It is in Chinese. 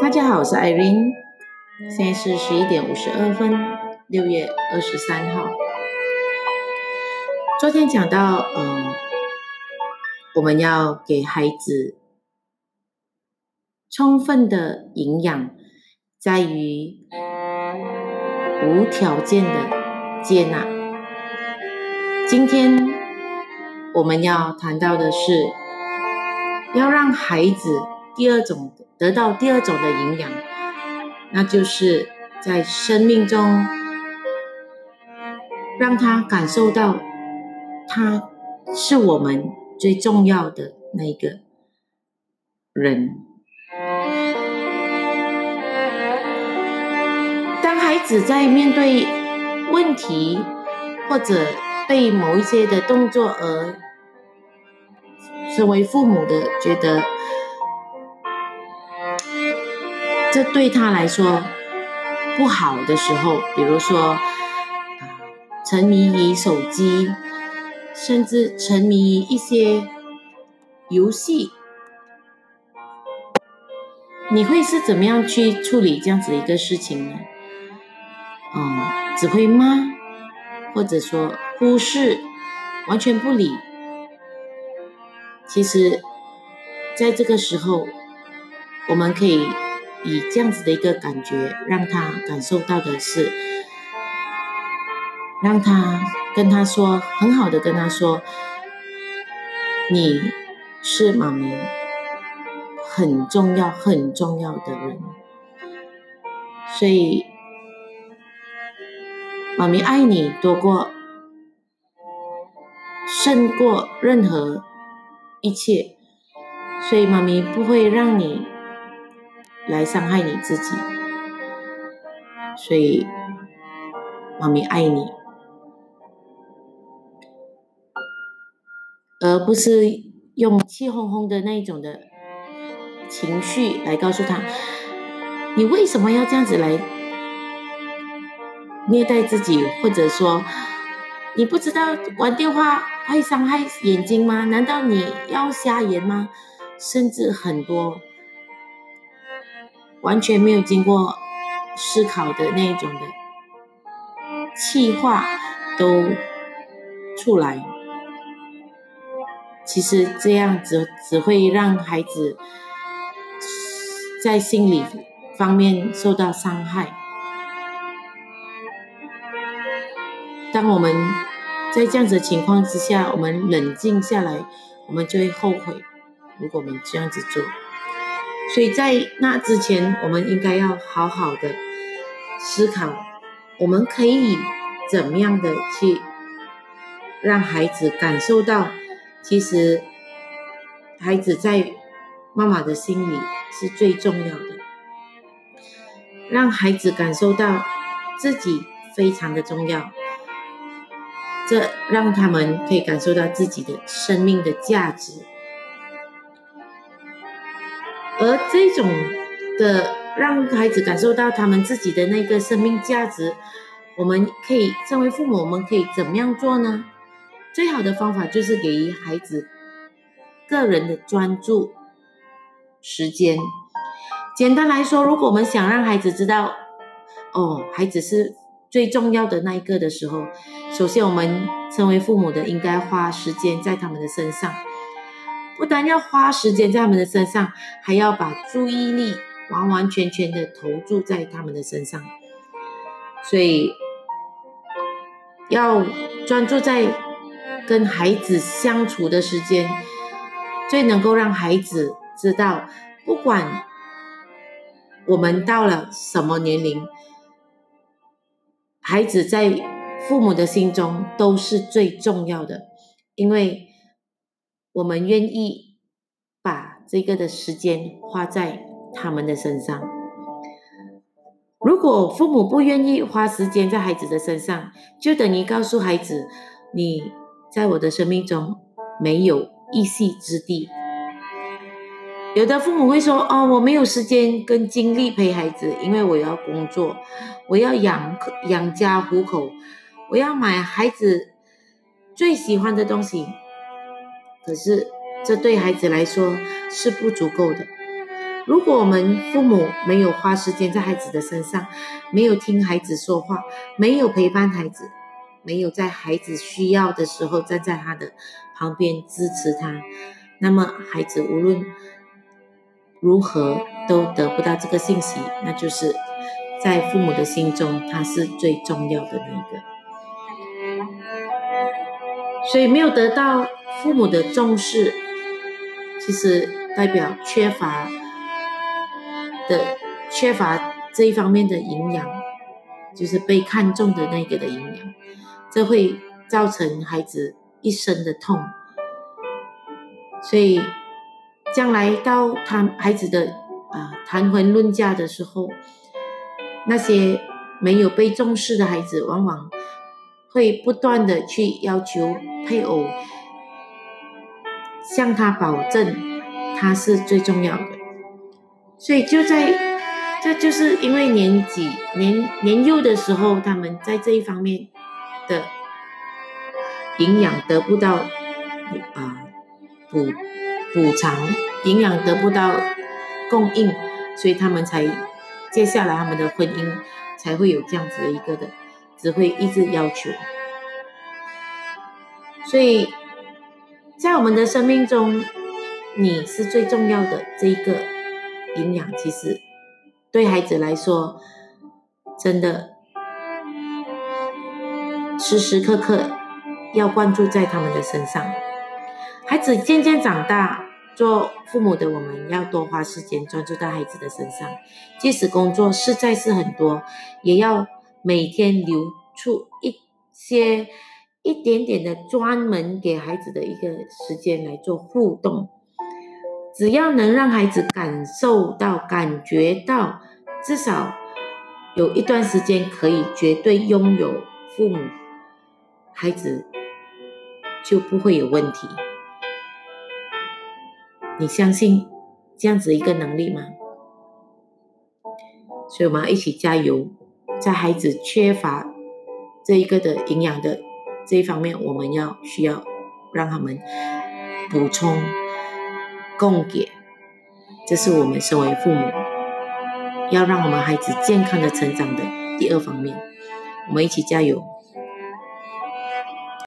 大家好，我是 Irene，现在是十一点五十二分，六月二十三号。昨天讲到，嗯，我们要给孩子充分的营养，在于无条件的接纳。今天我们要谈到的是，要让孩子第二种得到第二种的营养，那就是在生命中让他感受到。他是我们最重要的那个人。当孩子在面对问题或者被某一些的动作而身为父母的觉得这对他来说不好的时候，比如说沉迷于手机。甚至沉迷于一些游戏，你会是怎么样去处理这样子一个事情呢？嗯，只会骂，或者说忽视，完全不理。其实，在这个时候，我们可以以这样子的一个感觉，让他感受到的是，让他。跟他说，很好的跟他说，你是妈咪很重要很重要的人，所以妈咪爱你多过胜过任何一切，所以妈咪不会让你来伤害你自己，所以妈咪爱你。而不是用气哄哄的那种的情绪来告诉他，你为什么要这样子来虐待自己，或者说你不知道玩电话会伤害眼睛吗？难道你要瞎眼吗？甚至很多完全没有经过思考的那种的气话都出来。其实这样子只会让孩子在心理方面受到伤害。当我们在这样子情况之下，我们冷静下来，我们就会后悔。如果我们这样子做，所以在那之前，我们应该要好好的思考，我们可以怎么样的去让孩子感受到。其实，孩子在妈妈的心里是最重要的。让孩子感受到自己非常的重要，这让他们可以感受到自己的生命的价值。而这种的让孩子感受到他们自己的那个生命价值，我们可以身为父母，我们可以怎么样做呢？最好的方法就是给予孩子个人的专注时间。简单来说，如果我们想让孩子知道，哦，孩子是最重要的那一个的时候，首先我们身为父母的应该花时间在他们的身上，不但要花时间在他们的身上，还要把注意力完完全全的投注在他们的身上。所以要专注在。跟孩子相处的时间，最能够让孩子知道，不管我们到了什么年龄，孩子在父母的心中都是最重要的，因为我们愿意把这个的时间花在他们的身上。如果父母不愿意花时间在孩子的身上，就等于告诉孩子你。在我的生命中没有一席之地。有的父母会说：“哦，我没有时间跟精力陪孩子，因为我要工作，我要养养家糊口，我要买孩子最喜欢的东西。”可是这对孩子来说是不足够的。如果我们父母没有花时间在孩子的身上，没有听孩子说话，没有陪伴孩子，没有在孩子需要的时候站在他的旁边支持他，那么孩子无论如何都得不到这个信息，那就是在父母的心中他是最重要的那个。所以没有得到父母的重视，其实代表缺乏的缺乏这一方面的营养，就是被看重的那个的营养，这会造成孩子一生的痛。所以将来到他孩子的啊谈婚论嫁的时候，那些没有被重视的孩子，往往。会不断的去要求配偶向他保证他是最重要的，所以就在这就是因为年纪年年幼的时候，他们在这一方面的营养得不到啊补补偿，营养得不到供应，所以他们才接下来他们的婚姻才会有这样子的一个的。只会一直要求，所以在我们的生命中，你是最重要的这一个营养。其实对孩子来说，真的时时刻刻要关注在他们的身上。孩子渐渐长大，做父母的我们要多花时间专注在孩子的身上，即使工作实在是很多，也要。每天留出一些一点点的专门给孩子的一个时间来做互动，只要能让孩子感受到、感觉到，至少有一段时间可以绝对拥有父母，孩子就不会有问题。你相信这样子一个能力吗？所以我们要一起加油。在孩子缺乏这一个的营养的这一方面，我们要需要让他们补充供给，这是我们身为父母要让我们孩子健康的成长的第二方面，我们一起加油。